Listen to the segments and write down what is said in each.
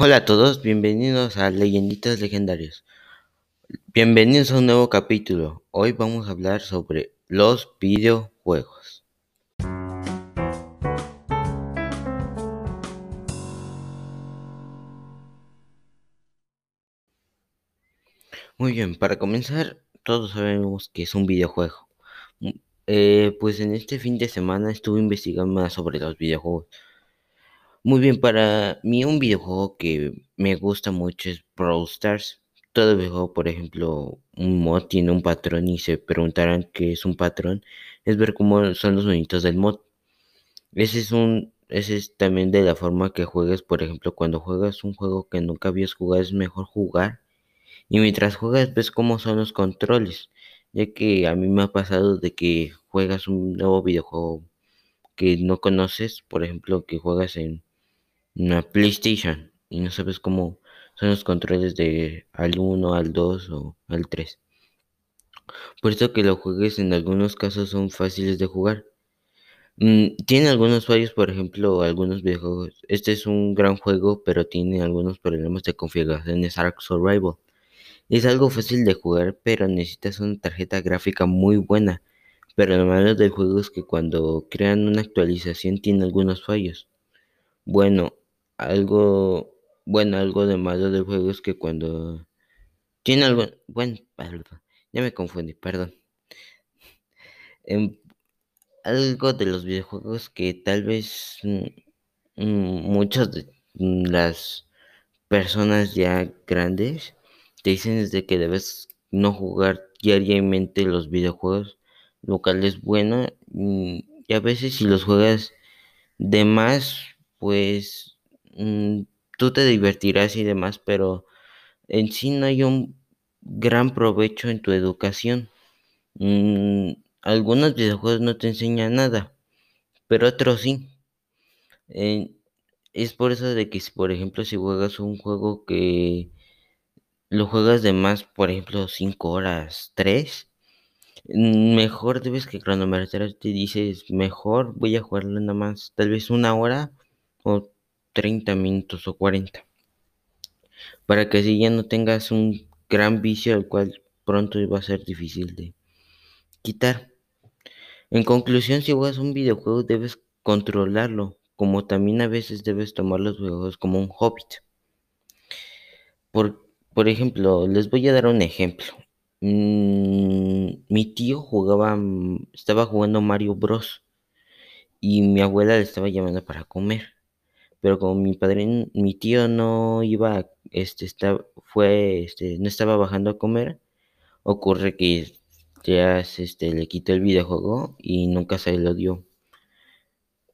Hola a todos, bienvenidos a Leyenditas Legendarias. Bienvenidos a un nuevo capítulo. Hoy vamos a hablar sobre los videojuegos. Muy bien, para comenzar, todos sabemos que es un videojuego. Mm, eh, pues en este fin de semana estuve investigando más sobre los videojuegos. Muy bien, para mí un videojuego que me gusta mucho es Brawl Stars. Todo videojuego, por ejemplo, un mod tiene un patrón y se preguntarán qué es un patrón, es ver cómo son los monitos del mod. Ese es un, ese es también de la forma que juegues, por ejemplo, cuando juegas un juego que nunca habías jugado es mejor jugar y mientras juegas ves cómo son los controles, ya que a mí me ha pasado de que juegas un nuevo videojuego que no conoces, por ejemplo, que juegas en una PlayStation y no sabes cómo son los controles de al 1, al 2 o al 3. Por eso que los juegues en algunos casos son fáciles de jugar. Mm, tiene algunos fallos, por ejemplo, algunos videojuegos. Este es un gran juego, pero tiene algunos problemas de configuración Ark Survival. Es algo fácil de jugar, pero necesitas una tarjeta gráfica muy buena. Pero lo malo del juego es que cuando crean una actualización tiene algunos fallos. Bueno, algo, bueno, algo de malo del juego es que cuando tiene algo, bueno, ya me confundí, perdón. Em, algo de los videojuegos que tal vez mm, mm, muchas de las personas ya grandes te dicen es de que debes no jugar diariamente los videojuegos, lo cual es bueno y a veces si los juegas de más, pues Mm, tú te divertirás y demás, pero en sí no hay un gran provecho en tu educación. Mm, algunos videojuegos no te enseñan nada, pero otros sí. es por eso de que, por ejemplo, si juegas un juego que lo juegas de más, por ejemplo, 5 horas, 3, mm, mejor debes que cronometrar, te dices, mejor voy a jugarlo nada más, tal vez una hora o 30 minutos o 40. Para que así ya no tengas un gran vicio al cual pronto va a ser difícil de quitar. En conclusión, si juegas un videojuego debes controlarlo, como también a veces debes tomar los videojuegos como un hobby. Por, por ejemplo, les voy a dar un ejemplo. Mm, mi tío jugaba, estaba jugando Mario Bros. Y mi abuela le estaba llamando para comer pero como mi padre, mi tío no iba, este, está, fue, este, no estaba bajando a comer, ocurre que ya, este, le quitó el videojuego y nunca se lo dio,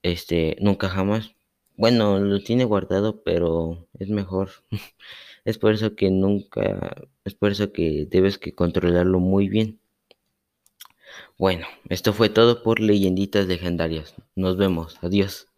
este, nunca jamás. Bueno, lo tiene guardado, pero es mejor. es por eso que nunca, es por eso que debes que controlarlo muy bien. Bueno, esto fue todo por leyenditas legendarias. Nos vemos. Adiós.